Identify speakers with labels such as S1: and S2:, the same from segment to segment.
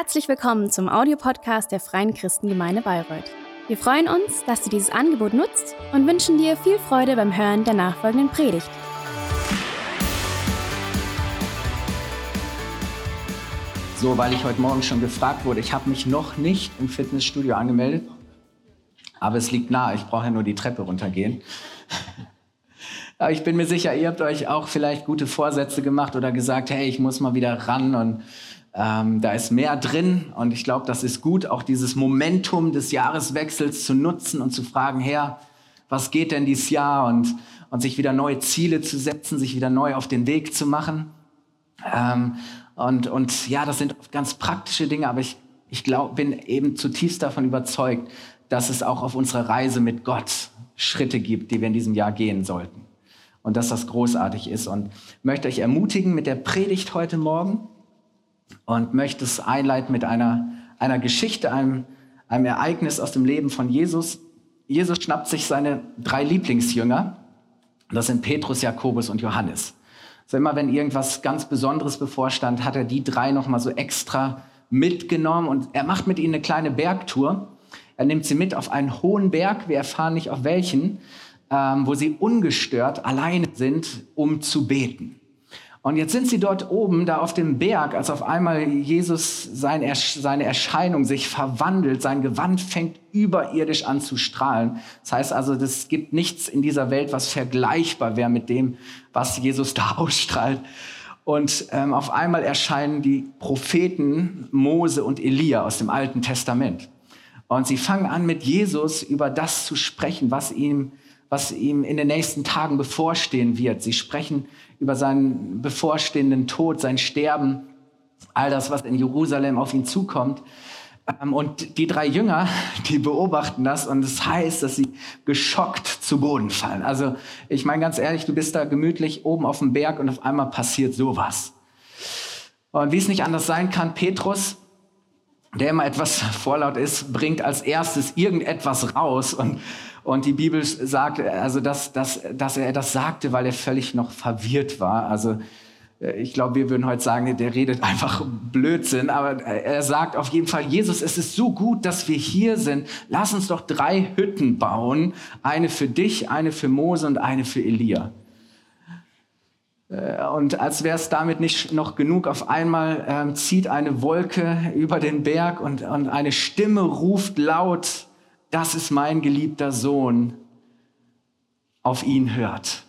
S1: Herzlich willkommen zum Audiopodcast der Freien Christengemeinde Bayreuth. Wir freuen uns, dass du dieses Angebot nutzt und wünschen dir viel Freude beim Hören der nachfolgenden Predigt.
S2: So, weil ich heute Morgen schon gefragt wurde, ich habe mich noch nicht im Fitnessstudio angemeldet, aber es liegt nahe, ich brauche ja nur die Treppe runtergehen. Aber ich bin mir sicher, ihr habt euch auch vielleicht gute Vorsätze gemacht oder gesagt, hey, ich muss mal wieder ran und ähm, da ist mehr drin und ich glaube, das ist gut, auch dieses Momentum des Jahreswechsels zu nutzen und zu fragen, Herr, was geht denn dieses Jahr und, und sich wieder neue Ziele zu setzen, sich wieder neu auf den Weg zu machen. Ähm, und, und ja, das sind ganz praktische Dinge, aber ich, ich glaub, bin eben zutiefst davon überzeugt, dass es auch auf unserer Reise mit Gott Schritte gibt, die wir in diesem Jahr gehen sollten. Und dass das großartig ist. Und möchte euch ermutigen mit der Predigt heute Morgen und möchte es einleiten mit einer, einer Geschichte, einem, einem Ereignis aus dem Leben von Jesus. Jesus schnappt sich seine drei Lieblingsjünger. Das sind Petrus, Jakobus und Johannes. So immer, wenn irgendwas ganz Besonderes bevorstand, hat er die drei nochmal so extra mitgenommen und er macht mit ihnen eine kleine Bergtour. Er nimmt sie mit auf einen hohen Berg, wir erfahren nicht auf welchen, ähm, wo sie ungestört alleine sind, um zu beten. Und jetzt sind sie dort oben, da auf dem Berg, als auf einmal Jesus sein, seine Erscheinung sich verwandelt, sein Gewand fängt überirdisch an zu strahlen. Das heißt also, es gibt nichts in dieser Welt, was vergleichbar wäre mit dem, was Jesus da ausstrahlt. Und ähm, auf einmal erscheinen die Propheten Mose und Elia aus dem Alten Testament. Und sie fangen an, mit Jesus über das zu sprechen, was ihm was ihm in den nächsten Tagen bevorstehen wird. Sie sprechen über seinen bevorstehenden Tod, sein Sterben, all das, was in Jerusalem auf ihn zukommt. Ähm, und die drei Jünger, die beobachten das und es das heißt, dass sie geschockt zu Boden fallen. Also ich meine ganz ehrlich, du bist da gemütlich oben auf dem Berg und auf einmal passiert sowas. Und wie es nicht anders sein kann, Petrus, der immer etwas vorlaut ist, bringt als erstes irgendetwas raus und und die Bibel sagt, also dass, dass, dass er das sagte, weil er völlig noch verwirrt war. Also äh, ich glaube, wir würden heute sagen, der redet einfach Blödsinn, aber er sagt auf jeden Fall, Jesus, es ist so gut, dass wir hier sind. Lass uns doch drei Hütten bauen. Eine für dich, eine für Mose und eine für Elia. Äh, und als wäre es damit nicht noch genug, auf einmal äh, zieht eine Wolke über den Berg und, und eine Stimme ruft laut, das ist mein geliebter Sohn, auf ihn hört.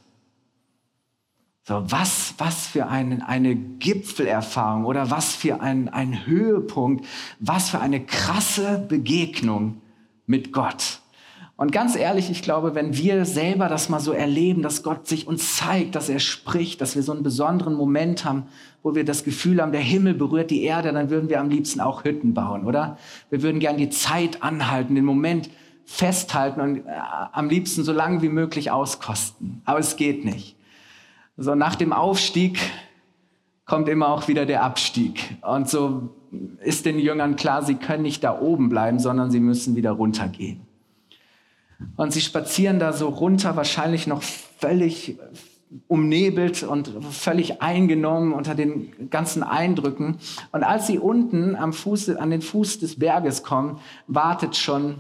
S2: So, was, was für ein, eine Gipfelerfahrung oder was für ein, ein Höhepunkt, was für eine krasse Begegnung mit Gott. Und ganz ehrlich, ich glaube, wenn wir selber das mal so erleben, dass Gott sich uns zeigt, dass er spricht, dass wir so einen besonderen Moment haben, wo wir das Gefühl haben, der Himmel berührt die Erde, dann würden wir am liebsten auch Hütten bauen, oder? Wir würden gern die Zeit anhalten, den Moment festhalten und äh, am liebsten so lange wie möglich auskosten. Aber es geht nicht. So nach dem Aufstieg kommt immer auch wieder der Abstieg. Und so ist den Jüngern klar, sie können nicht da oben bleiben, sondern sie müssen wieder runtergehen. Und sie spazieren da so runter, wahrscheinlich noch völlig umnebelt und völlig eingenommen unter den ganzen Eindrücken. Und als sie unten am Fuß, an den Fuß des Berges kommen, wartet schon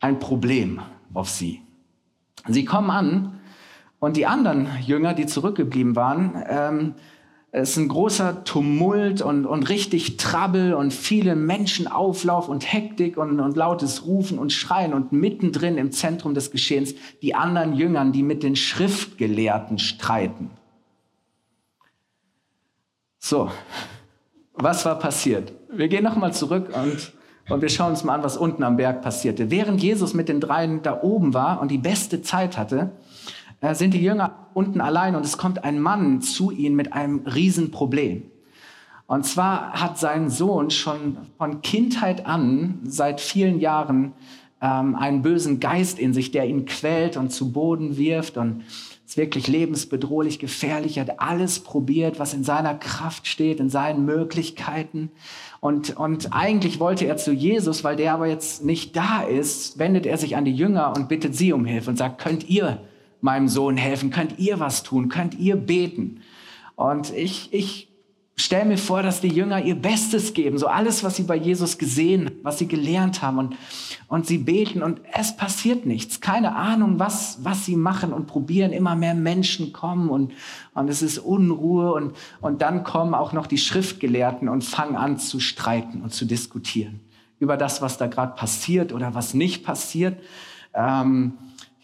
S2: ein Problem auf sie. Sie kommen an und die anderen Jünger, die zurückgeblieben waren, ähm, es ist ein großer Tumult und, und richtig Trouble und viele Menschenauflauf und Hektik und, und lautes Rufen und Schreien und mittendrin im Zentrum des Geschehens die anderen Jüngern, die mit den Schriftgelehrten streiten. So, was war passiert? Wir gehen nochmal zurück und, und wir schauen uns mal an, was unten am Berg passierte. Während Jesus mit den dreien da oben war und die beste Zeit hatte, äh, sind die Jünger unten allein und es kommt ein Mann zu ihnen mit einem Riesenproblem. Und zwar hat sein Sohn schon von Kindheit an, seit vielen Jahren, ähm, einen bösen Geist in sich, der ihn quält und zu Boden wirft und ist wirklich lebensbedrohlich, gefährlich, hat alles probiert, was in seiner Kraft steht, in seinen Möglichkeiten. Und, und eigentlich wollte er zu Jesus, weil der aber jetzt nicht da ist, wendet er sich an die Jünger und bittet sie um Hilfe und sagt, könnt ihr meinem Sohn helfen? Könnt ihr was tun? Könnt ihr beten? Und ich, ich stell mir vor, dass die Jünger ihr Bestes geben, so alles, was sie bei Jesus gesehen, was sie gelernt haben und, und sie beten und es passiert nichts. Keine Ahnung, was, was sie machen und probieren. Immer mehr Menschen kommen und, und es ist Unruhe und, und dann kommen auch noch die Schriftgelehrten und fangen an zu streiten und zu diskutieren über das, was da gerade passiert oder was nicht passiert. Ähm,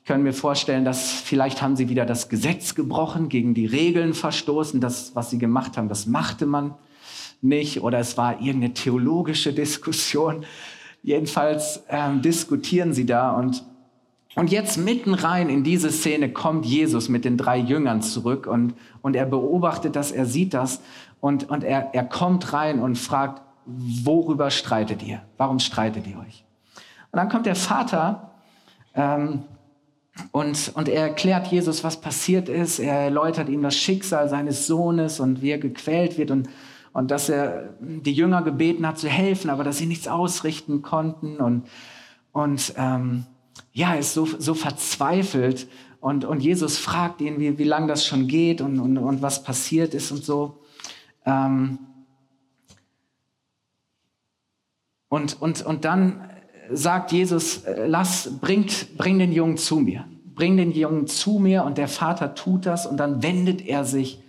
S2: ich kann mir vorstellen, dass vielleicht haben sie wieder das Gesetz gebrochen, gegen die Regeln verstoßen. Das, was sie gemacht haben, das machte man nicht. Oder es war irgendeine theologische Diskussion. Jedenfalls ähm, diskutieren sie da und und jetzt mitten rein in diese Szene kommt Jesus mit den drei Jüngern zurück und, und er beobachtet das, er sieht das und, und er, er kommt rein und fragt, worüber streitet ihr? Warum streitet ihr euch? Und dann kommt der Vater ähm, und, und er erklärt Jesus, was passiert ist. Er erläutert ihm das Schicksal seines Sohnes und wie er gequält wird und, und dass er die Jünger gebeten hat zu helfen, aber dass sie nichts ausrichten konnten. Und, und ähm, ja, er ist so, so verzweifelt. Und, und Jesus fragt ihn, wie, wie lange das schon geht und, und, und was passiert ist und so. Ähm, und, und, und dann sagt Jesus, äh, lass, bringt, bring den Jungen zu mir. Bring den Jungen zu mir und der Vater tut das und dann wendet er sich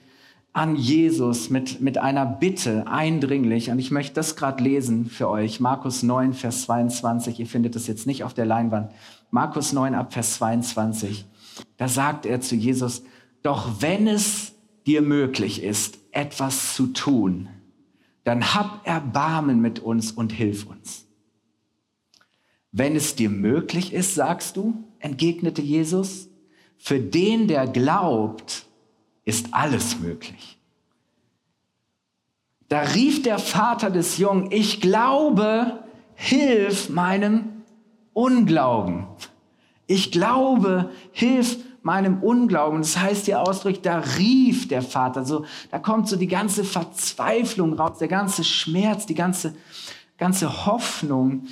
S2: an Jesus mit, mit einer Bitte eindringlich. Und ich möchte das gerade lesen für euch. Markus 9, Vers 22. Ihr findet das jetzt nicht auf der Leinwand. Markus 9 ab Vers 22. Da sagt er zu Jesus, doch wenn es dir möglich ist, etwas zu tun, dann hab Erbarmen mit uns und hilf uns. Wenn es dir möglich ist, sagst du, entgegnete Jesus, für den, der glaubt, ist alles möglich. Da rief der Vater des Jungen, ich glaube, hilf meinem Unglauben. Ich glaube, hilf meinem Unglauben. Das heißt hier ausdrücklich, da rief der Vater. So, da kommt so die ganze Verzweiflung raus, der ganze Schmerz, die ganze, ganze Hoffnung.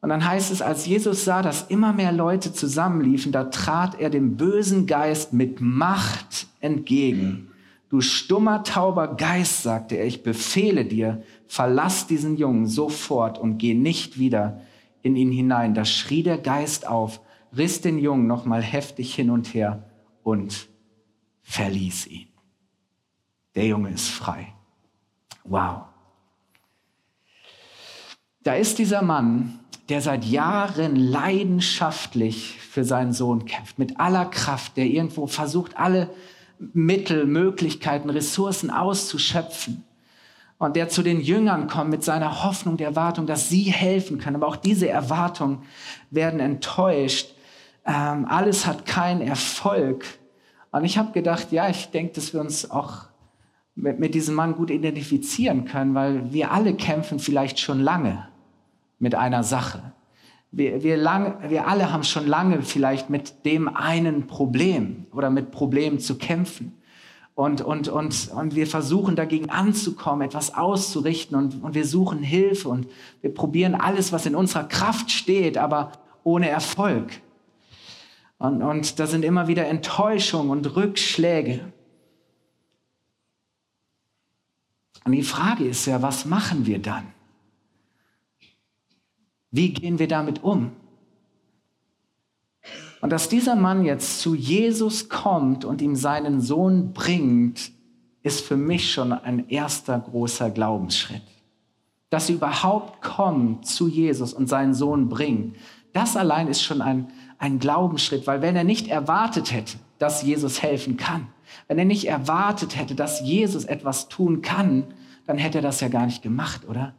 S2: Und dann heißt es, als Jesus sah, dass immer mehr Leute zusammenliefen, da trat er dem bösen Geist mit Macht entgegen. Du stummer, tauber Geist, sagte er, ich befehle dir, verlass diesen Jungen sofort und geh nicht wieder in ihn hinein. Da schrie der Geist auf, riss den Jungen nochmal heftig hin und her und verließ ihn. Der Junge ist frei. Wow. Da ist dieser Mann, der seit Jahren leidenschaftlich für seinen Sohn kämpft, mit aller Kraft, der irgendwo versucht, alle Mittel, Möglichkeiten, Ressourcen auszuschöpfen. Und der zu den Jüngern kommt mit seiner Hoffnung, der Erwartung, dass sie helfen können. Aber auch diese Erwartungen werden enttäuscht. Ähm, alles hat keinen Erfolg. Und ich habe gedacht, ja, ich denke, dass wir uns auch mit, mit diesem Mann gut identifizieren können, weil wir alle kämpfen vielleicht schon lange mit einer Sache. Wir, wir, lang, wir alle haben schon lange vielleicht mit dem einen Problem oder mit Problemen zu kämpfen. Und, und, und, und wir versuchen dagegen anzukommen, etwas auszurichten und, und wir suchen Hilfe und wir probieren alles, was in unserer Kraft steht, aber ohne Erfolg. Und, und da sind immer wieder Enttäuschungen und Rückschläge. Und die Frage ist ja, was machen wir dann? Wie gehen wir damit um? Und dass dieser Mann jetzt zu Jesus kommt und ihm seinen Sohn bringt, ist für mich schon ein erster großer Glaubensschritt. Dass sie überhaupt kommt zu Jesus und seinen Sohn bringt, das allein ist schon ein, ein Glaubensschritt, weil wenn er nicht erwartet hätte, dass Jesus helfen kann, wenn er nicht erwartet hätte, dass Jesus etwas tun kann, dann hätte er das ja gar nicht gemacht, oder?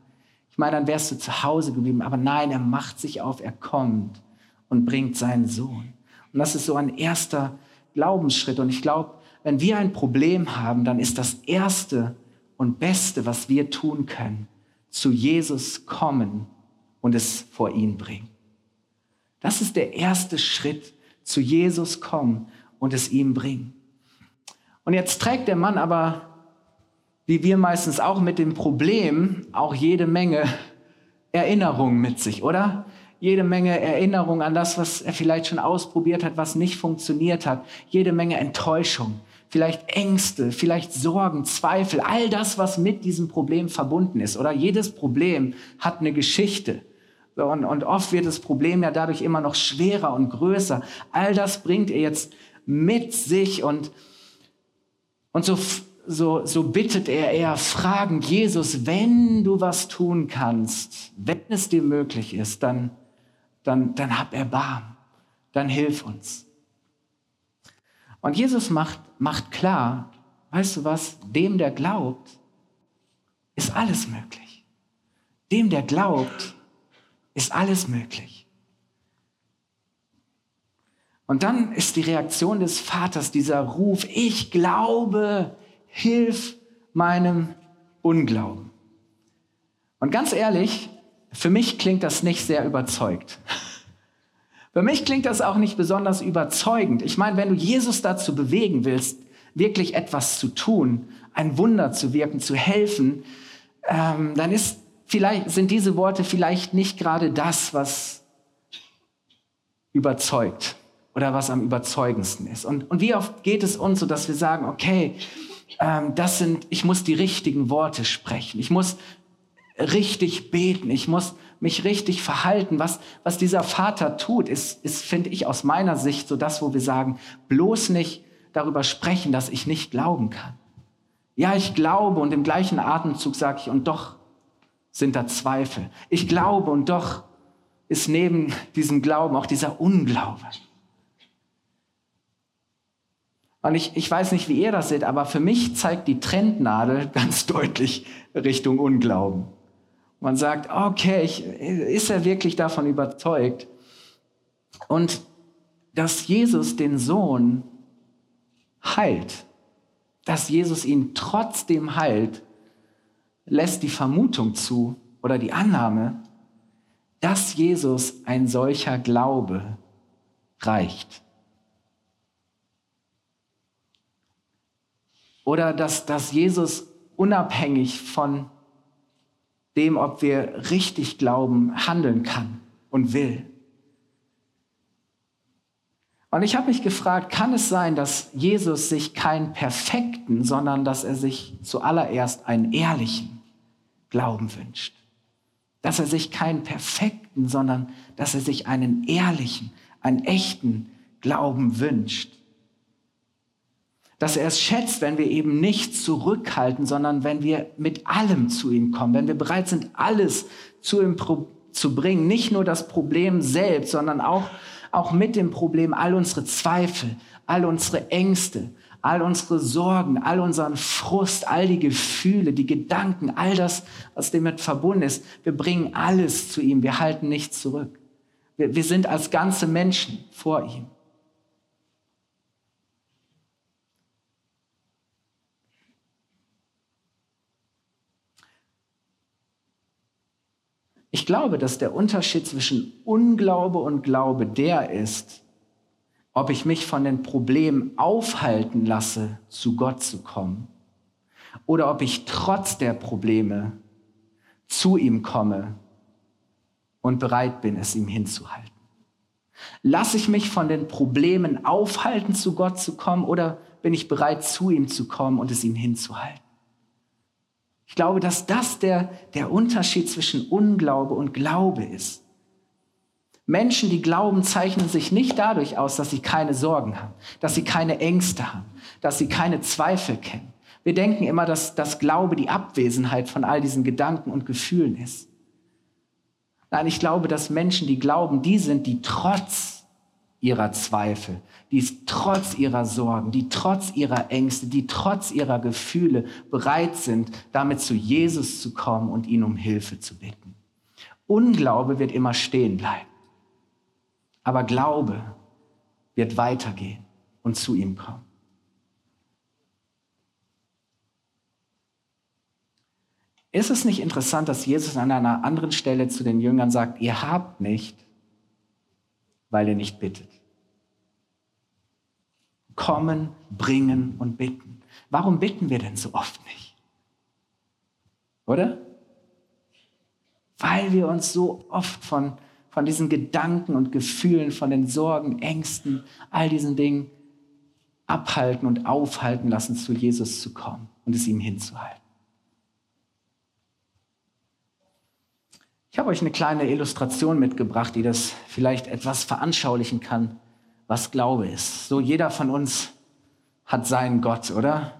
S2: Meine, dann wärst du zu Hause geblieben. Aber nein, er macht sich auf, er kommt und bringt seinen Sohn. Und das ist so ein erster Glaubensschritt. Und ich glaube, wenn wir ein Problem haben, dann ist das Erste und Beste, was wir tun können, zu Jesus kommen und es vor ihn bringen. Das ist der erste Schritt, zu Jesus kommen und es ihm bringen. Und jetzt trägt der Mann aber wie wir meistens auch mit dem Problem, auch jede Menge Erinnerungen mit sich, oder? Jede Menge Erinnerungen an das, was er vielleicht schon ausprobiert hat, was nicht funktioniert hat. Jede Menge Enttäuschung, vielleicht Ängste, vielleicht Sorgen, Zweifel, all das, was mit diesem Problem verbunden ist. Oder jedes Problem hat eine Geschichte. Und, und oft wird das Problem ja dadurch immer noch schwerer und größer. All das bringt er jetzt mit sich und, und so, so, so bittet er eher fragend, Jesus, wenn du was tun kannst, wenn es dir möglich ist, dann, dann, dann hab Erbarm, dann hilf uns. Und Jesus macht, macht klar, weißt du was, dem, der glaubt, ist alles möglich. Dem, der glaubt, ist alles möglich. Und dann ist die Reaktion des Vaters dieser Ruf, ich glaube, hilf meinem Unglauben. Und ganz ehrlich, für mich klingt das nicht sehr überzeugt. Für mich klingt das auch nicht besonders überzeugend. Ich meine, wenn du Jesus dazu bewegen willst, wirklich etwas zu tun, ein Wunder zu wirken, zu helfen, ähm, dann ist vielleicht, sind diese Worte vielleicht nicht gerade das, was überzeugt oder was am überzeugendsten ist. Und, und wie oft geht es uns so, dass wir sagen, okay, ähm, das sind, ich muss die richtigen Worte sprechen, ich muss richtig beten, ich muss mich richtig verhalten. Was, was dieser Vater tut, ist, ist finde ich aus meiner Sicht so das, wo wir sagen, bloß nicht darüber sprechen, dass ich nicht glauben kann. Ja, ich glaube und im gleichen Atemzug sage ich, und doch sind da Zweifel. Ich glaube und doch ist neben diesem Glauben auch dieser Unglaube. Und ich, ich weiß nicht, wie ihr das seht, aber für mich zeigt die Trendnadel ganz deutlich Richtung Unglauben. Man sagt, okay, ich, ist er wirklich davon überzeugt? Und dass Jesus den Sohn heilt, dass Jesus ihn trotzdem heilt, lässt die Vermutung zu oder die Annahme, dass Jesus ein solcher Glaube reicht. Oder dass, dass Jesus unabhängig von dem, ob wir richtig glauben, handeln kann und will. Und ich habe mich gefragt, kann es sein, dass Jesus sich keinen perfekten, sondern dass er sich zuallererst einen ehrlichen Glauben wünscht. Dass er sich keinen perfekten, sondern dass er sich einen ehrlichen, einen echten Glauben wünscht. Dass er es schätzt, wenn wir eben nicht zurückhalten, sondern wenn wir mit allem zu ihm kommen, wenn wir bereit sind, alles zu ihm zu bringen. Nicht nur das Problem selbst, sondern auch, auch mit dem Problem all unsere Zweifel, all unsere Ängste, all unsere Sorgen, all unseren Frust, all die Gefühle, die Gedanken, all das, was damit verbunden ist. Wir bringen alles zu ihm. Wir halten nichts zurück. Wir, wir sind als ganze Menschen vor ihm. Ich glaube, dass der Unterschied zwischen Unglaube und Glaube der ist, ob ich mich von den Problemen aufhalten lasse, zu Gott zu kommen, oder ob ich trotz der Probleme zu ihm komme und bereit bin, es ihm hinzuhalten. Lasse ich mich von den Problemen aufhalten, zu Gott zu kommen, oder bin ich bereit, zu ihm zu kommen und es ihm hinzuhalten? Ich glaube, dass das der, der Unterschied zwischen Unglaube und Glaube ist. Menschen, die glauben, zeichnen sich nicht dadurch aus, dass sie keine Sorgen haben, dass sie keine Ängste haben, dass sie keine Zweifel kennen. Wir denken immer, dass das Glaube die Abwesenheit von all diesen Gedanken und Gefühlen ist. Nein, ich glaube, dass Menschen, die glauben, die sind, die trotz ihrer Zweifel, die trotz ihrer Sorgen, die trotz ihrer Ängste, die trotz ihrer Gefühle bereit sind, damit zu Jesus zu kommen und ihn um Hilfe zu bitten. Unglaube wird immer stehen bleiben. Aber Glaube wird weitergehen und zu ihm kommen. Ist es nicht interessant, dass Jesus an einer anderen Stelle zu den Jüngern sagt, ihr habt nicht, weil ihr nicht bittet. Kommen, bringen und bitten. Warum bitten wir denn so oft nicht? Oder? Weil wir uns so oft von von diesen Gedanken und Gefühlen, von den Sorgen, Ängsten, all diesen Dingen abhalten und aufhalten lassen, zu Jesus zu kommen und es ihm hinzuhalten. Ich habe euch eine kleine Illustration mitgebracht, die das vielleicht etwas veranschaulichen kann, was Glaube ist. So jeder von uns hat seinen Gott, oder?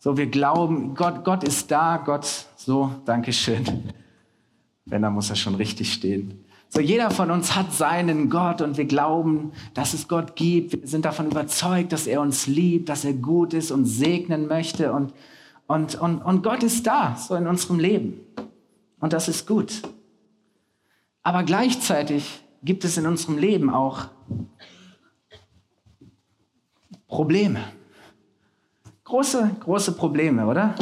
S2: So wir glauben, Gott, Gott ist da, Gott, so, Dankeschön. Wenn, dann muss er schon richtig stehen. So, jeder von uns hat seinen Gott und wir glauben, dass es Gott gibt. Wir sind davon überzeugt, dass er uns liebt, dass er gut ist und segnen möchte. Und, und, und, und Gott ist da, so in unserem Leben. Und das ist gut. Aber gleichzeitig gibt es in unserem Leben auch Probleme. Große, große Probleme, oder?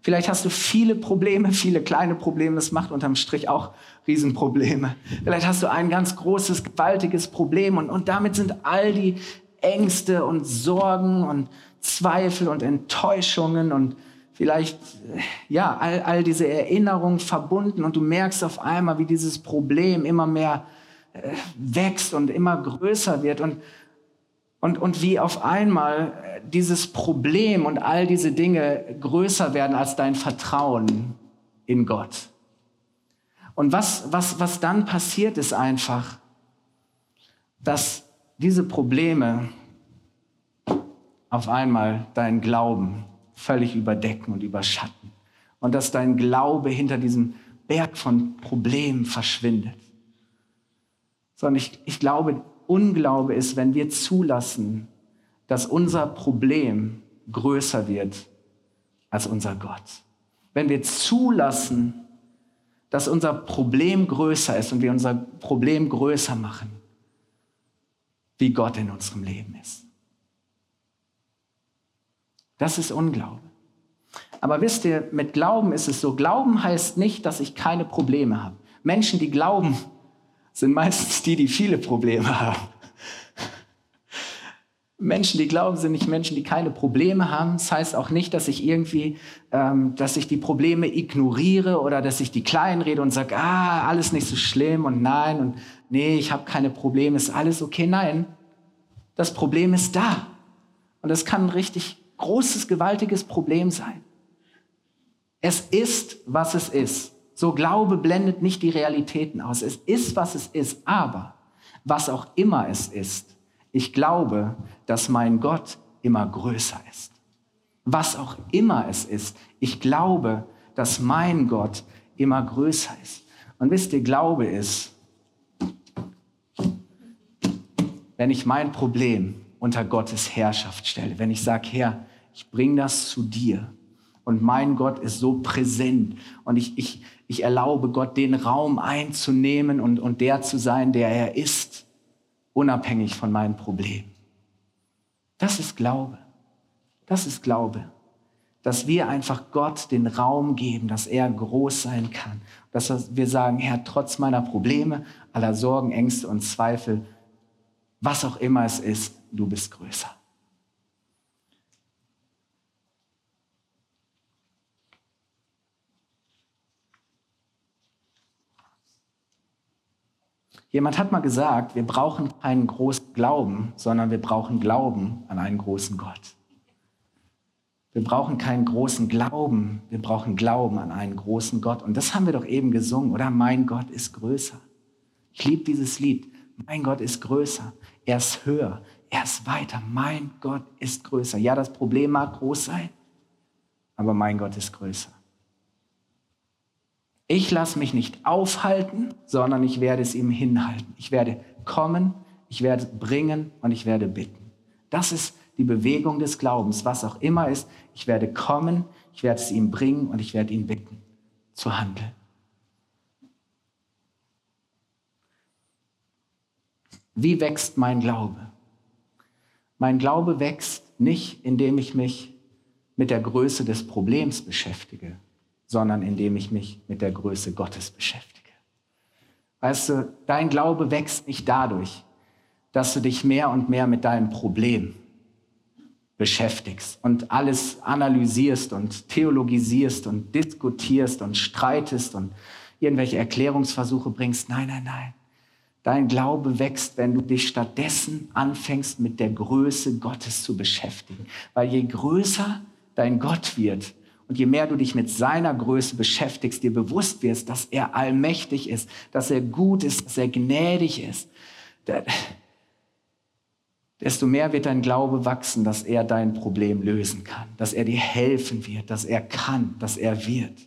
S2: Vielleicht hast du viele Probleme, viele kleine Probleme. Das macht unterm Strich auch Riesenprobleme. Vielleicht hast du ein ganz großes, gewaltiges Problem und, und damit sind all die Ängste und Sorgen und Zweifel und Enttäuschungen und vielleicht, ja, all, all diese Erinnerungen verbunden und du merkst auf einmal, wie dieses Problem immer mehr äh, wächst und immer größer wird und, und, und wie auf einmal äh, dieses Problem und all diese Dinge größer werden als dein Vertrauen in Gott. Und was, was, was dann passiert, ist einfach, dass diese Probleme auf einmal deinen Glauben völlig überdecken und überschatten. Und dass dein Glaube hinter diesem Berg von Problemen verschwindet. Sondern ich, ich glaube, Unglaube ist, wenn wir zulassen, dass unser Problem größer wird als unser Gott. Wenn wir zulassen, dass unser Problem größer ist und wir unser Problem größer machen, wie Gott in unserem Leben ist. Das ist Unglaube. Aber wisst ihr, mit Glauben ist es so, Glauben heißt nicht, dass ich keine Probleme habe. Menschen, die glauben, sind meistens die, die viele Probleme haben. Menschen, die glauben, sind nicht Menschen, die keine Probleme haben. Das heißt auch nicht, dass ich irgendwie, ähm, dass ich die Probleme ignoriere oder dass ich die klein rede und sage, ah, alles nicht so schlimm und nein und nee, ich habe keine Probleme, ist alles okay. Nein, das Problem ist da. Und das kann richtig großes, gewaltiges Problem sein. Es ist, was es ist. So Glaube blendet nicht die Realitäten aus. Es ist, was es ist. Aber was auch immer es ist, ich glaube, dass mein Gott immer größer ist. Was auch immer es ist, ich glaube, dass mein Gott immer größer ist. Und wisst ihr, Glaube ist, wenn ich mein Problem unter Gottes Herrschaft stelle. Wenn ich sage, Herr, ich bringe das zu dir. Und mein Gott ist so präsent. Und ich, ich, ich erlaube Gott, den Raum einzunehmen und, und der zu sein, der er ist, unabhängig von meinen Problemen. Das ist Glaube. Das ist Glaube. Dass wir einfach Gott den Raum geben, dass er groß sein kann. Dass wir sagen, Herr, trotz meiner Probleme, aller Sorgen, Ängste und Zweifel, was auch immer es ist, du bist größer. Jemand hat mal gesagt, wir brauchen keinen großen Glauben, sondern wir brauchen Glauben an einen großen Gott. Wir brauchen keinen großen Glauben, wir brauchen Glauben an einen großen Gott. Und das haben wir doch eben gesungen, oder? Mein Gott ist größer. Ich liebe dieses Lied. Mein Gott ist größer. Er ist höher. Er ist weiter. Mein Gott ist größer. Ja, das Problem mag groß sein, aber mein Gott ist größer. Ich lasse mich nicht aufhalten, sondern ich werde es ihm hinhalten. Ich werde kommen, ich werde bringen und ich werde bitten. Das ist die Bewegung des Glaubens, was auch immer ist. Ich werde kommen, ich werde es ihm bringen und ich werde ihn bitten zu handeln. Wie wächst mein Glaube? Mein Glaube wächst nicht, indem ich mich mit der Größe des Problems beschäftige, sondern indem ich mich mit der Größe Gottes beschäftige. Weißt du, dein Glaube wächst nicht dadurch, dass du dich mehr und mehr mit deinem Problem beschäftigst und alles analysierst und theologisierst und diskutierst und streitest und irgendwelche Erklärungsversuche bringst. Nein, nein, nein. Dein Glaube wächst, wenn du dich stattdessen anfängst, mit der Größe Gottes zu beschäftigen. Weil je größer dein Gott wird und je mehr du dich mit seiner Größe beschäftigst, dir bewusst wirst, dass er allmächtig ist, dass er gut ist, dass er gnädig ist, desto mehr wird dein Glaube wachsen, dass er dein Problem lösen kann, dass er dir helfen wird, dass er kann, dass er wird.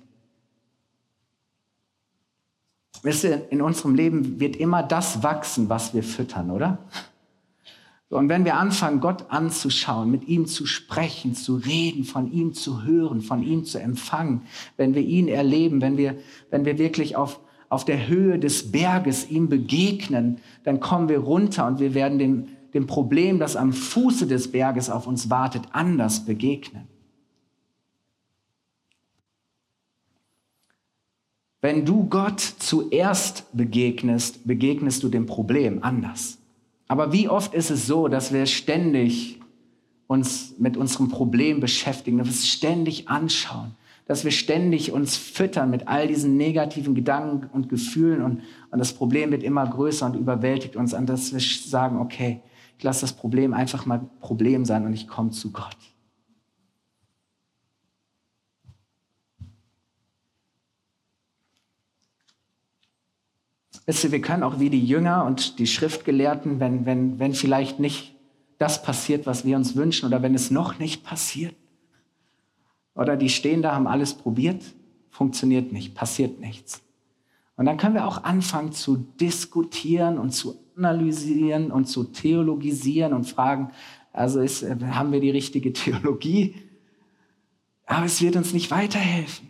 S2: Wisst ihr, in unserem Leben wird immer das wachsen, was wir füttern, oder? Und wenn wir anfangen, Gott anzuschauen, mit ihm zu sprechen, zu reden, von ihm zu hören, von ihm zu empfangen, wenn wir ihn erleben, wenn wir, wenn wir wirklich auf, auf der Höhe des Berges ihm begegnen, dann kommen wir runter und wir werden dem, dem Problem, das am Fuße des Berges auf uns wartet, anders begegnen. Wenn du Gott zuerst begegnest, begegnest du dem Problem anders. Aber wie oft ist es so, dass wir ständig uns mit unserem Problem beschäftigen, dass wir es ständig anschauen, dass wir ständig uns füttern mit all diesen negativen Gedanken und Gefühlen und, und das Problem wird immer größer und überwältigt uns, an dass wir sagen, okay, ich lasse das Problem einfach mal Problem sein und ich komme zu Gott. Wisst ihr, wir können auch wie die Jünger und die Schriftgelehrten, wenn, wenn, wenn vielleicht nicht das passiert, was wir uns wünschen, oder wenn es noch nicht passiert, oder die stehen da, haben alles probiert, funktioniert nicht, passiert nichts. Und dann können wir auch anfangen zu diskutieren und zu analysieren und zu theologisieren und fragen, also ist, haben wir die richtige Theologie? Aber es wird uns nicht weiterhelfen.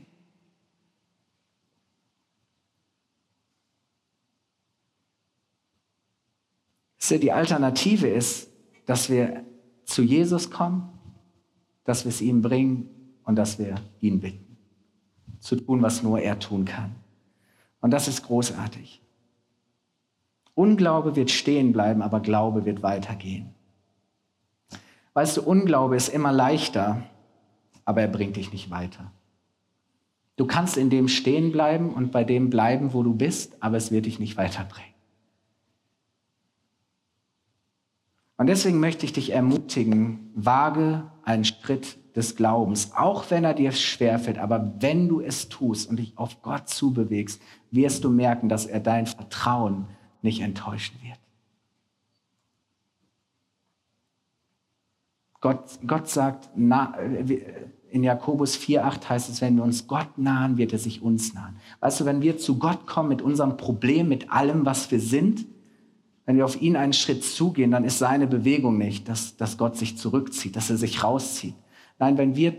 S2: Die Alternative ist, dass wir zu Jesus kommen, dass wir es ihm bringen und dass wir ihn bitten, zu tun, was nur er tun kann. Und das ist großartig. Unglaube wird stehen bleiben, aber Glaube wird weitergehen. Weißt du, Unglaube ist immer leichter, aber er bringt dich nicht weiter. Du kannst in dem stehen bleiben und bei dem bleiben, wo du bist, aber es wird dich nicht weiterbringen. Und deswegen möchte ich dich ermutigen, wage einen Schritt des Glaubens, auch wenn er dir schwerfällt. Aber wenn du es tust und dich auf Gott zubewegst, wirst du merken, dass er dein Vertrauen nicht enttäuschen wird. Gott, Gott sagt, na, in Jakobus 4,8 heißt es, wenn wir uns Gott nahen, wird er sich uns nahen. Weißt du, wenn wir zu Gott kommen mit unserem Problem, mit allem, was wir sind, wenn wir auf ihn einen Schritt zugehen, dann ist seine Bewegung nicht, dass, dass Gott sich zurückzieht, dass er sich rauszieht. Nein, wenn wir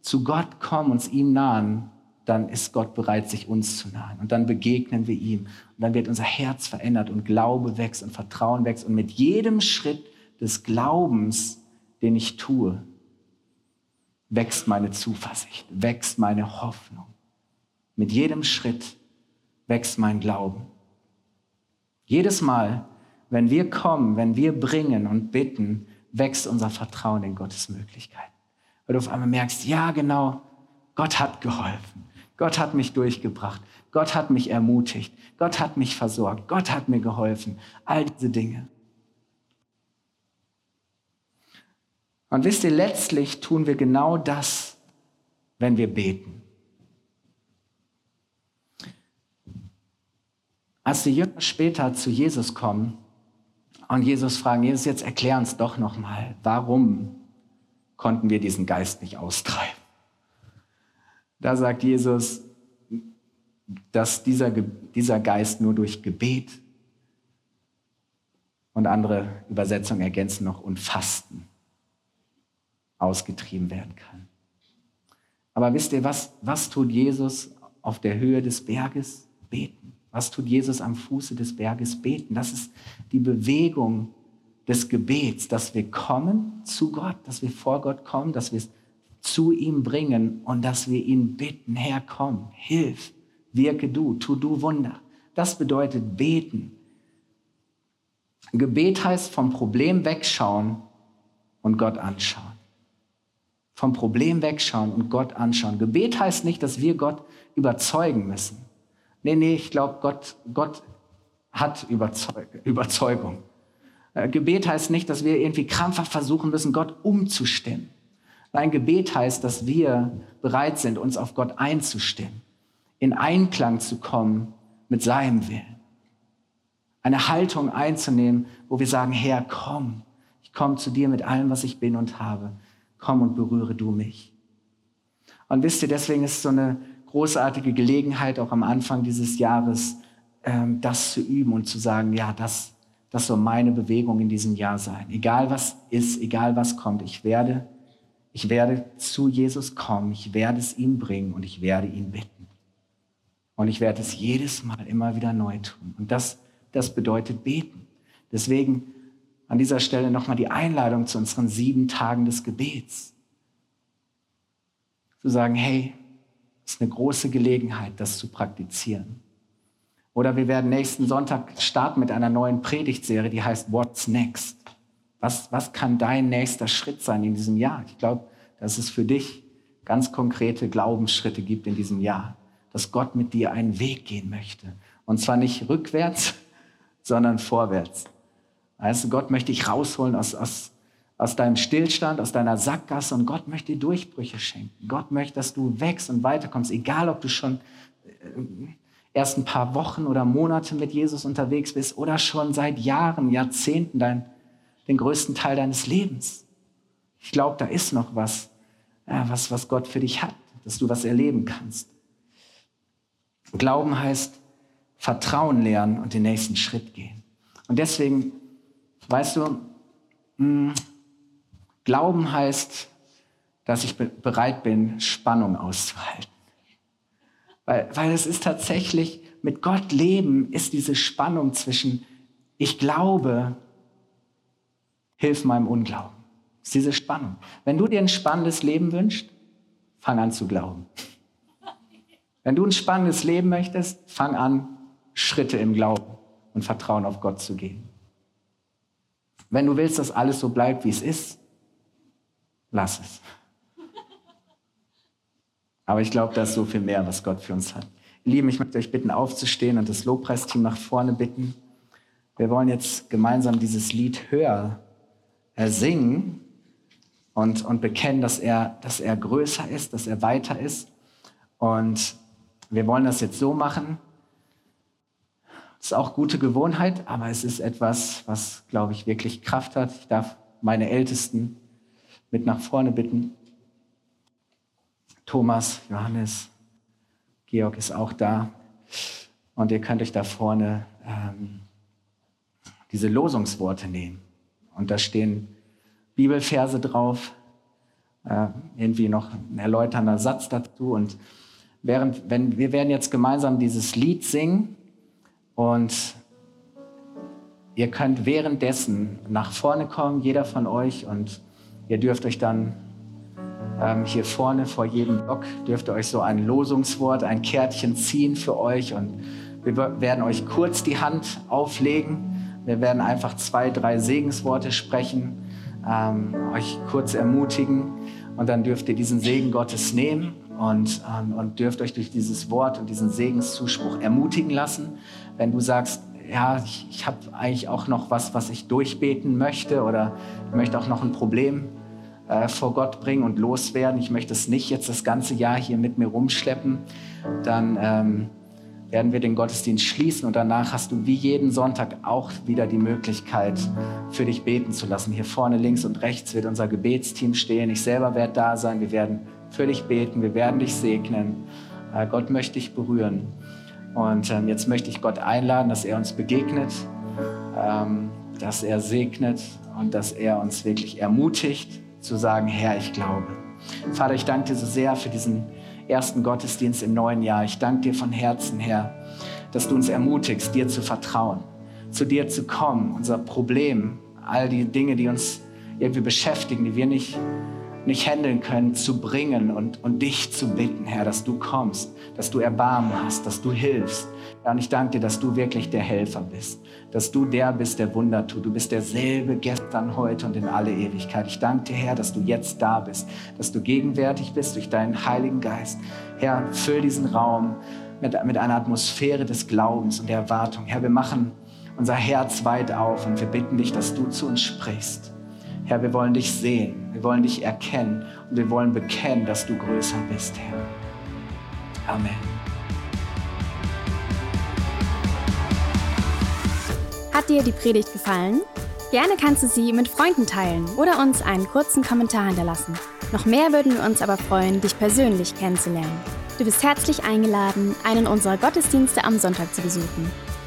S2: zu Gott kommen, uns ihm nahen, dann ist Gott bereit, sich uns zu nahen. Und dann begegnen wir ihm. Und dann wird unser Herz verändert und Glaube wächst und Vertrauen wächst. Und mit jedem Schritt des Glaubens, den ich tue, wächst meine Zuversicht, wächst meine Hoffnung. Mit jedem Schritt wächst mein Glauben. Jedes Mal, wenn wir kommen, wenn wir bringen und bitten, wächst unser Vertrauen in Gottes Möglichkeiten. Weil du auf einmal merkst, ja genau, Gott hat geholfen. Gott hat mich durchgebracht. Gott hat mich ermutigt. Gott hat mich versorgt. Gott hat mir geholfen. All diese Dinge. Und wisst ihr, letztlich tun wir genau das, wenn wir beten. Als die Jünger später zu Jesus kommen, und Jesus fragen, Jesus, jetzt erklär uns doch nochmal, warum konnten wir diesen Geist nicht austreiben? Da sagt Jesus, dass dieser, dieser Geist nur durch Gebet und andere Übersetzungen ergänzen noch und Fasten ausgetrieben werden kann. Aber wisst ihr, was, was tut Jesus auf der Höhe des Berges? Beten. Was tut Jesus am Fuße des Berges? Beten. Das ist die Bewegung des Gebets, dass wir kommen zu Gott, dass wir vor Gott kommen, dass wir es zu ihm bringen und dass wir ihn bitten, Herr, komm, hilf, wirke du, tu du Wunder. Das bedeutet beten. Gebet heißt vom Problem wegschauen und Gott anschauen. Vom Problem wegschauen und Gott anschauen. Gebet heißt nicht, dass wir Gott überzeugen müssen. Nee, nee, ich glaube, Gott, Gott hat Überzeug Überzeugung. Äh, Gebet heißt nicht, dass wir irgendwie krampfhaft versuchen müssen, Gott umzustimmen. Nein, Gebet heißt, dass wir bereit sind, uns auf Gott einzustimmen, in Einklang zu kommen mit seinem Willen. Eine Haltung einzunehmen, wo wir sagen, Herr, komm, ich komme zu dir mit allem, was ich bin und habe. Komm und berühre du mich. Und wisst ihr, deswegen ist so eine großartige Gelegenheit, auch am Anfang dieses Jahres, ähm, das zu üben und zu sagen, ja, das, das soll meine Bewegung in diesem Jahr sein. Egal was ist, egal was kommt, ich werde, ich werde zu Jesus kommen, ich werde es ihm bringen und ich werde ihn bitten. Und ich werde es jedes Mal immer wieder neu tun. Und das, das bedeutet beten. Deswegen an dieser Stelle nochmal die Einladung zu unseren sieben Tagen des Gebets. Zu sagen, hey, ist eine große Gelegenheit, das zu praktizieren. Oder wir werden nächsten Sonntag starten mit einer neuen Predigtserie, die heißt What's Next? Was, was kann dein nächster Schritt sein in diesem Jahr? Ich glaube, dass es für dich ganz konkrete Glaubensschritte gibt in diesem Jahr, dass Gott mit dir einen Weg gehen möchte. Und zwar nicht rückwärts, sondern vorwärts. Also Gott möchte dich rausholen aus, aus, aus deinem Stillstand, aus deiner Sackgasse und Gott möchte dir Durchbrüche schenken. Gott möchte, dass du wächst und weiterkommst, egal ob du schon äh, erst ein paar Wochen oder Monate mit Jesus unterwegs bist oder schon seit Jahren, Jahrzehnten dein, den größten Teil deines Lebens. Ich glaube, da ist noch was, ja, was, was Gott für dich hat, dass du was erleben kannst. Glauben heißt Vertrauen lernen und den nächsten Schritt gehen. Und deswegen, weißt du, mh, hm, Glauben heißt, dass ich bereit bin, Spannung auszuhalten. Weil, weil es ist tatsächlich, mit Gott leben ist diese Spannung zwischen, ich glaube, hilf meinem Unglauben. ist diese Spannung. Wenn du dir ein spannendes Leben wünschst, fang an zu glauben. Wenn du ein spannendes Leben möchtest, fang an, Schritte im Glauben und Vertrauen auf Gott zu gehen. Wenn du willst, dass alles so bleibt, wie es ist, lass es. Aber ich glaube, da ist so viel mehr, was Gott für uns hat. Lieben, ich möchte euch bitten, aufzustehen und das Lobpreisteam nach vorne bitten. Wir wollen jetzt gemeinsam dieses Lied höher singen und, und bekennen, dass er, dass er größer ist, dass er weiter ist. Und wir wollen das jetzt so machen. Das ist auch gute Gewohnheit, aber es ist etwas, was, glaube ich, wirklich Kraft hat. Ich darf meine Ältesten mit nach vorne bitten. Thomas, Johannes, Georg ist auch da. Und ihr könnt euch da vorne ähm, diese Losungsworte nehmen. Und da stehen Bibelverse drauf, äh, irgendwie noch ein erläuternder Satz dazu. Und während, wenn, wir werden jetzt gemeinsam dieses Lied singen und ihr könnt währenddessen nach vorne kommen, jeder von euch, und ihr dürft euch dann ähm, hier vorne vor jedem Block dürft ihr euch so ein Losungswort, ein Kärtchen ziehen für euch und wir werden euch kurz die Hand auflegen. Wir werden einfach zwei, drei Segensworte sprechen, ähm, euch kurz ermutigen und dann dürft ihr diesen Segen Gottes nehmen und, ähm, und dürft euch durch dieses Wort und diesen Segenszuspruch ermutigen lassen. Wenn du sagst, ja, ich, ich habe eigentlich auch noch was, was ich durchbeten möchte oder ich möchte auch noch ein Problem äh, vor Gott bringen und loswerden. Ich möchte es nicht jetzt das ganze Jahr hier mit mir rumschleppen. Dann ähm, werden wir den Gottesdienst schließen und danach hast du wie jeden Sonntag auch wieder die Möglichkeit, für dich beten zu lassen. Hier vorne links und rechts wird unser Gebetsteam stehen. Ich selber werde da sein. Wir werden für dich beten. Wir werden dich segnen. Äh, Gott möchte dich berühren. Und ähm, jetzt möchte ich Gott einladen, dass er uns begegnet, ähm, dass er segnet und dass er uns wirklich ermutigt zu sagen, Herr, ich glaube. Vater, ich danke dir so sehr für diesen ersten Gottesdienst im neuen Jahr. Ich danke dir von Herzen, Herr, dass du uns ermutigst, dir zu vertrauen, zu dir zu kommen, unser Problem, all die Dinge, die uns irgendwie beschäftigen, die wir nicht nicht handeln können, zu bringen und, und dich zu bitten, Herr, dass du kommst, dass du Erbarmen hast, dass du hilfst. Ja, und ich danke dir, dass du wirklich der Helfer bist, dass du der bist, der Wunder tut. Du bist derselbe gestern, heute und in alle Ewigkeit. Ich danke dir, Herr, dass du jetzt da bist, dass du gegenwärtig bist durch deinen Heiligen Geist. Herr, füll diesen Raum mit, mit einer Atmosphäre des Glaubens und der Erwartung. Herr, wir machen unser Herz weit auf und wir bitten dich, dass du zu uns sprichst. Herr, wir wollen dich sehen, wir wollen dich erkennen und wir wollen bekennen, dass du größer bist, Herr. Amen.
S1: Hat dir die Predigt gefallen? Gerne kannst du sie mit Freunden teilen oder uns einen kurzen Kommentar hinterlassen. Noch mehr würden wir uns aber freuen, dich persönlich kennenzulernen. Du bist herzlich eingeladen, einen unserer Gottesdienste am Sonntag zu besuchen.